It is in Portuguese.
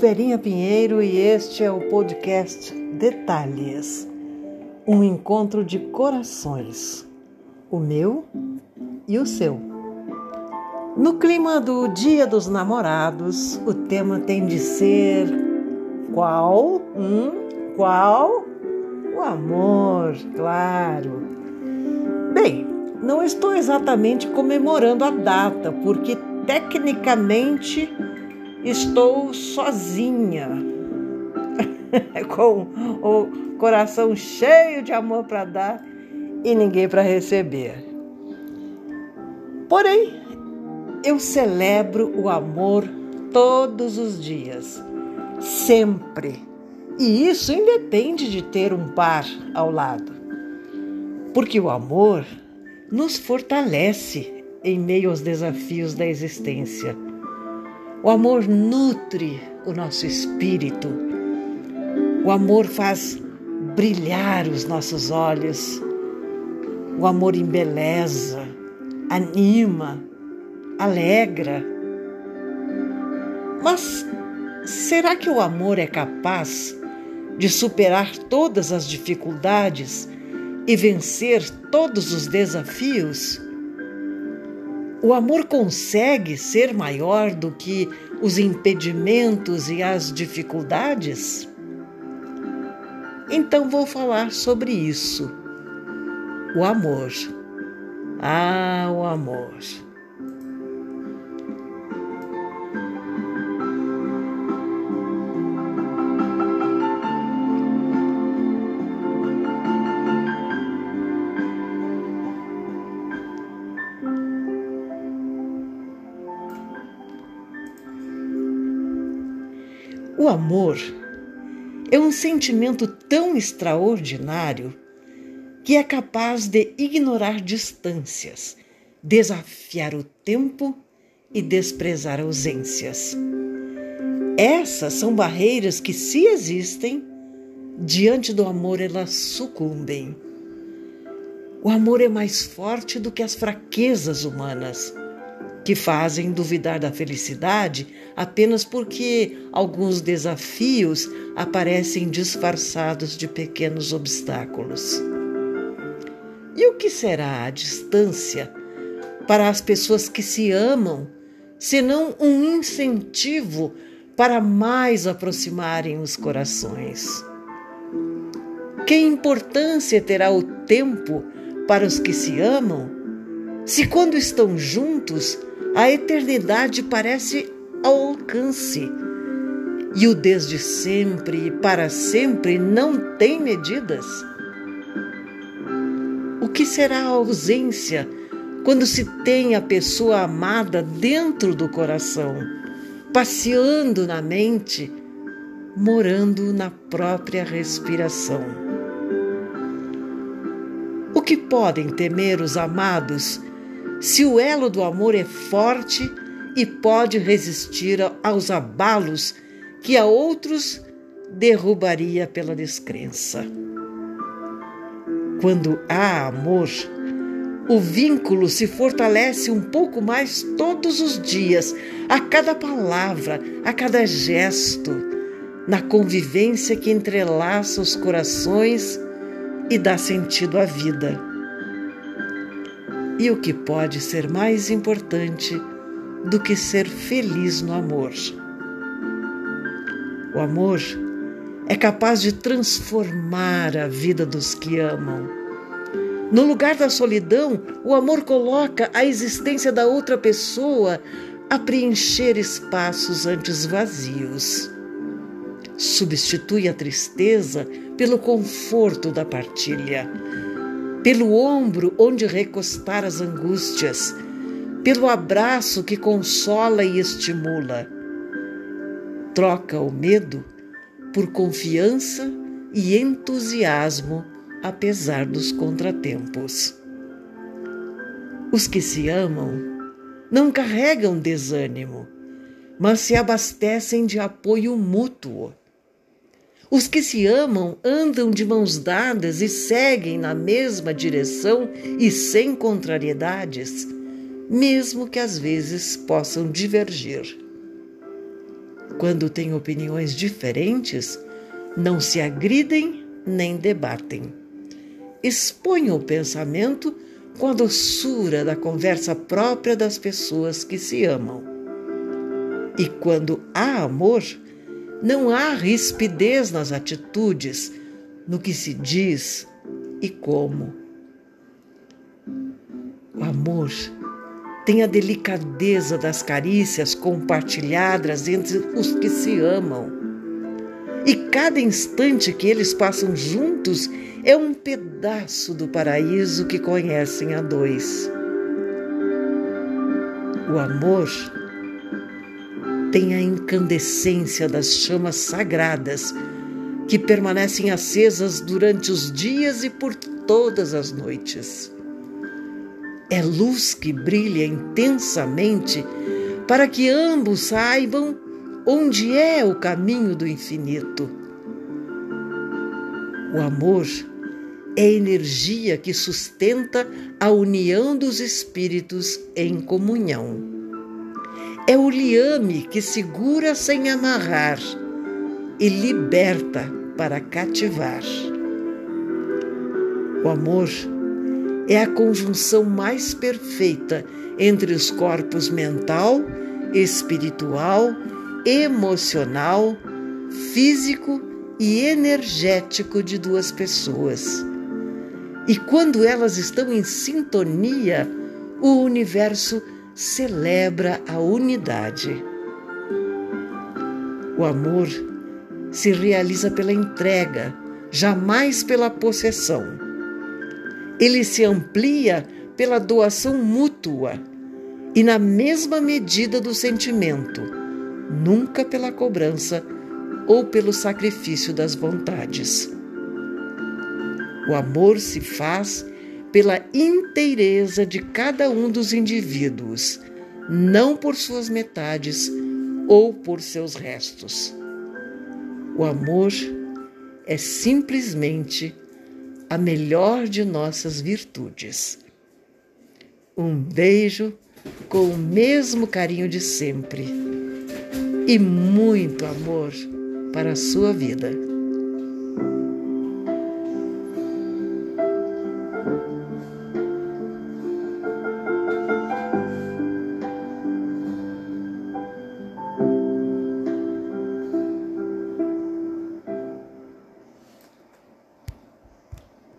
Verinha Pinheiro e este é o podcast Detalhes um encontro de corações, o meu e o seu. No clima do Dia dos Namorados, o tema tem de ser qual? Hum, qual? O amor, claro. Bem, não estou exatamente comemorando a data, porque tecnicamente estou sozinha, com o coração cheio de amor para dar e ninguém para receber. Porém, eu celebro o amor todos os dias, sempre. E isso independe de ter um par ao lado. Porque o amor nos fortalece em meio aos desafios da existência. O amor nutre o nosso espírito. O amor faz brilhar os nossos olhos. O amor embeleza, anima, alegra. Mas será que o amor é capaz de superar todas as dificuldades e vencer todos os desafios? O amor consegue ser maior do que os impedimentos e as dificuldades? Então vou falar sobre isso. O amor. Ah, o amor. O amor é um sentimento tão extraordinário que é capaz de ignorar distâncias, desafiar o tempo e desprezar ausências. Essas são barreiras que, se existem, diante do amor elas sucumbem. O amor é mais forte do que as fraquezas humanas que fazem duvidar da felicidade apenas porque alguns desafios aparecem disfarçados de pequenos obstáculos. E o que será a distância para as pessoas que se amam, senão um incentivo para mais aproximarem os corações? Que importância terá o tempo para os que se amam, se quando estão juntos a eternidade parece ao alcance. E o desde sempre e para sempre não tem medidas. O que será a ausência quando se tem a pessoa amada dentro do coração, passeando na mente, morando na própria respiração? O que podem temer os amados se o elo do amor é forte e pode resistir aos abalos que a outros derrubaria pela descrença. Quando há amor, o vínculo se fortalece um pouco mais todos os dias, a cada palavra, a cada gesto, na convivência que entrelaça os corações e dá sentido à vida. E o que pode ser mais importante do que ser feliz no amor? O amor é capaz de transformar a vida dos que amam. No lugar da solidão, o amor coloca a existência da outra pessoa a preencher espaços antes vazios. Substitui a tristeza pelo conforto da partilha pelo ombro onde recostar as angústias, pelo abraço que consola e estimula. Troca o medo por confiança e entusiasmo, apesar dos contratempos. Os que se amam não carregam desânimo, mas se abastecem de apoio mútuo. Os que se amam andam de mãos dadas e seguem na mesma direção e sem contrariedades, mesmo que às vezes possam divergir. quando têm opiniões diferentes, não se agridem nem debatem. Expõem o pensamento com a doçura da conversa própria das pessoas que se amam. E quando há amor, não há rispidez nas atitudes, no que se diz e como. O amor tem a delicadeza das carícias compartilhadas entre os que se amam. E cada instante que eles passam juntos é um pedaço do paraíso que conhecem a dois. O amor tem a incandescência das chamas sagradas que permanecem acesas durante os dias e por todas as noites. É luz que brilha intensamente para que ambos saibam onde é o caminho do infinito. O amor é energia que sustenta a união dos espíritos em comunhão. É o liame que segura sem amarrar e liberta para cativar. O amor é a conjunção mais perfeita entre os corpos mental, espiritual, emocional, físico e energético de duas pessoas. E quando elas estão em sintonia, o universo celebra a unidade. O amor se realiza pela entrega, jamais pela possessão. Ele se amplia pela doação mútua e na mesma medida do sentimento, nunca pela cobrança ou pelo sacrifício das vontades. O amor se faz pela inteireza de cada um dos indivíduos, não por suas metades ou por seus restos. O amor é simplesmente a melhor de nossas virtudes. Um beijo com o mesmo carinho de sempre e muito amor para a sua vida.